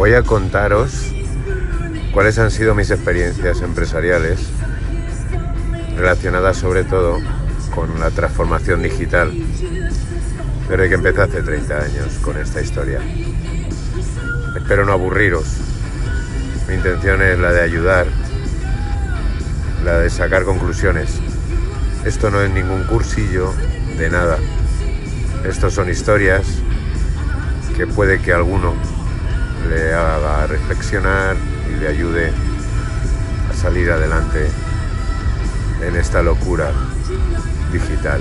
voy a contaros cuáles han sido mis experiencias empresariales relacionadas sobre todo con la transformación digital desde que empecé hace 30 años con esta historia. Espero no aburriros. Mi intención es la de ayudar, la de sacar conclusiones. Esto no es ningún cursillo de nada. Estos son historias que puede que alguno le haga reflexionar y le ayude a salir adelante en esta locura digital.